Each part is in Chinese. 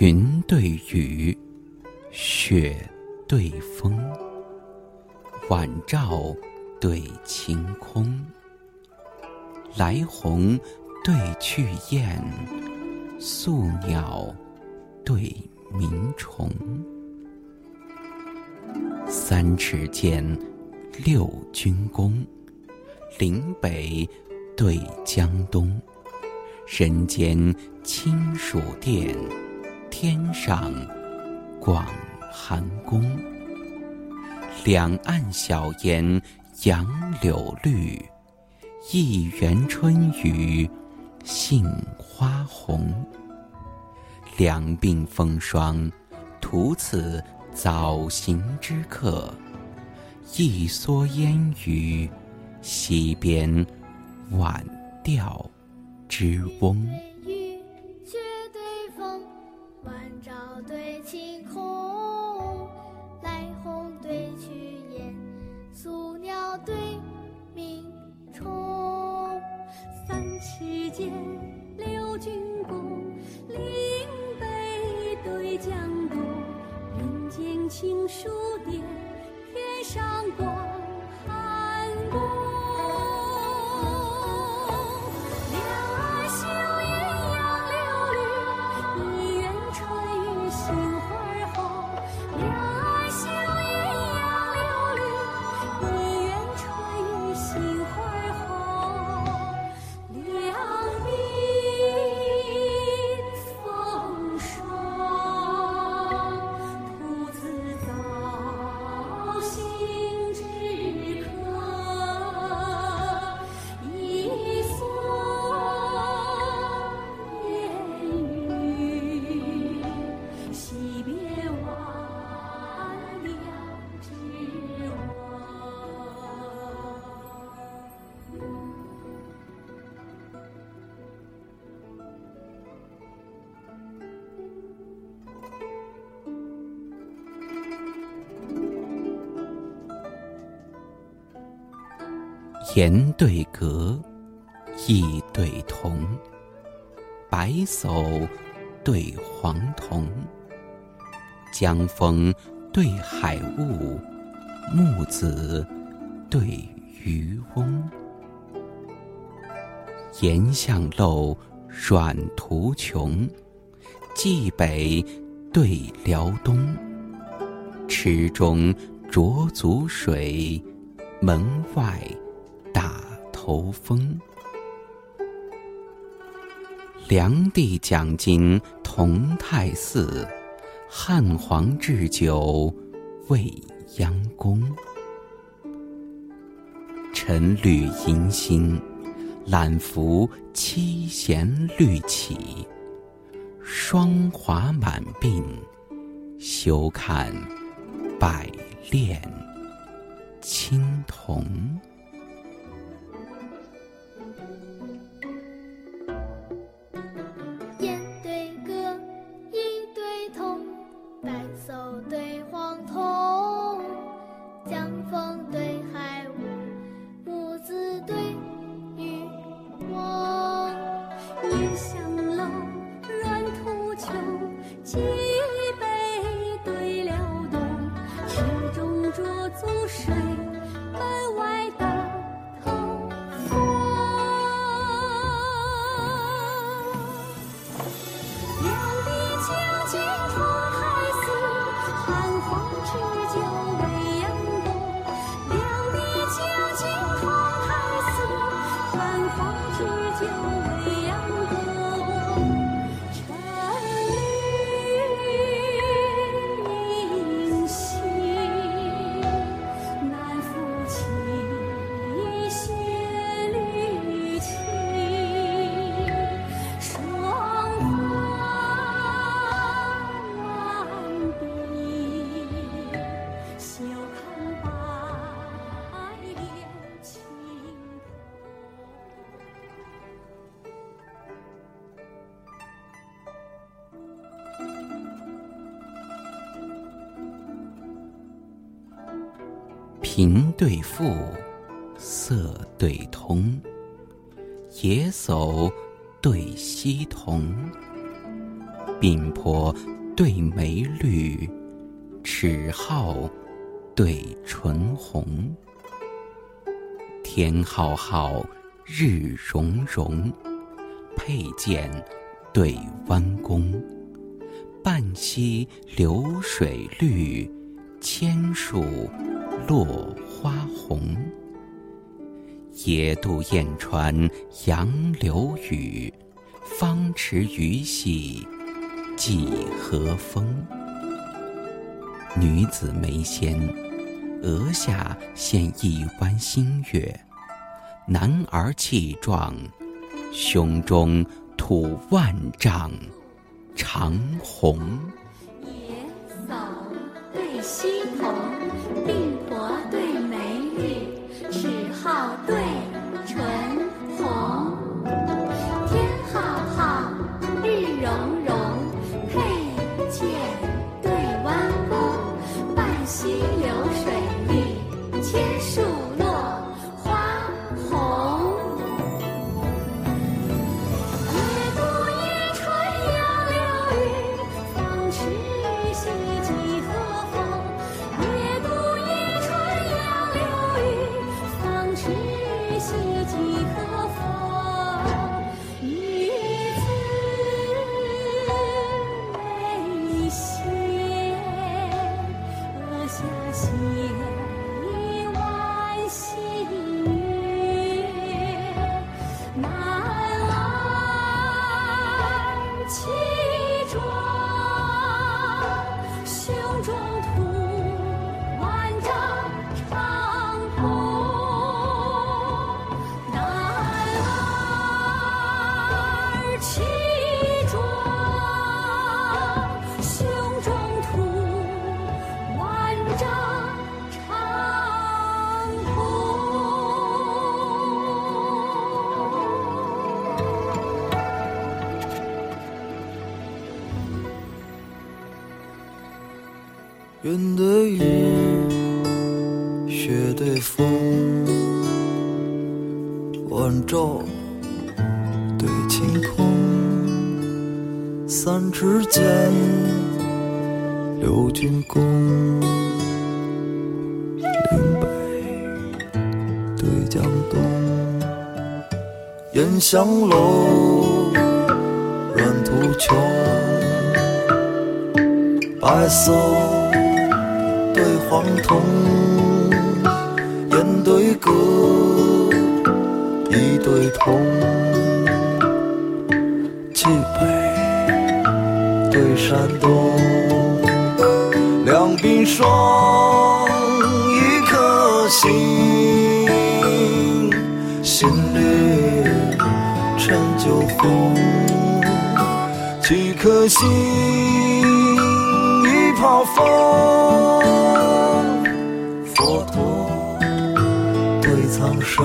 云对雨，雪对风，晚照对晴空。来鸿对去雁，宿鸟对鸣虫。三尺剑，六钧弓，岭北对江东。人间清暑殿，天上广寒宫。两岸晓烟杨柳绿，一园春雨杏花红。两鬓风霜，徒此早行之客；一蓑烟雨，溪边晚钓。之翁。尺言对格，意对同。白叟对黄童，江风对海雾，木子对渔翁。岩巷陋，阮途穷，蓟北对辽东。池中浊足水，门外。大头风，梁帝讲经同泰寺，汉皇置酒未央宫。晨绿迎新，懒拂七弦绿绮。霜华满鬓，休看百炼青铜。今平对富，色对通。野叟对溪童，鬓婆对眉绿，齿皓对唇红。天浩浩，日融融，佩剑对弯弓。半溪流水绿，千树落花红。野渡燕穿杨柳雨，芳池鱼戏几何风。女子眉纤，额下现一弯新月；男儿气壮，胸中吐万丈长虹。对雨，雪对风，晚照对晴空。三尺剑，六钧弓，岭北对江东。烟香楼，软土穷。白色黄铜，烟对歌，一对铜，冀北对山东，两鬓霜，一颗心，心绿陈酒红。几颗心，一泡风。放手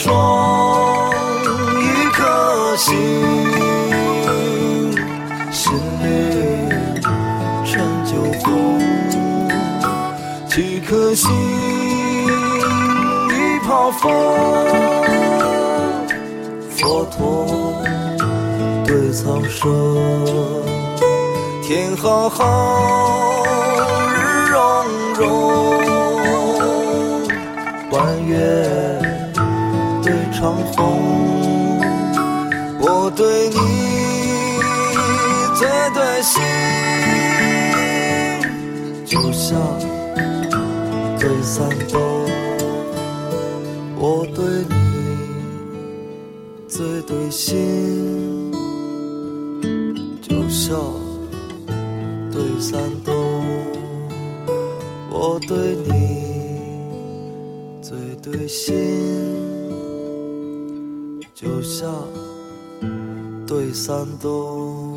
双。一颗心，心绿陈酒红。几颗心，一泡风。佛陀对苍生，天浩浩，日融融。弯月长虹，我对你最对心，就像对三冬，我对你最对心，就像对山东，我对你最对心，就像对山东。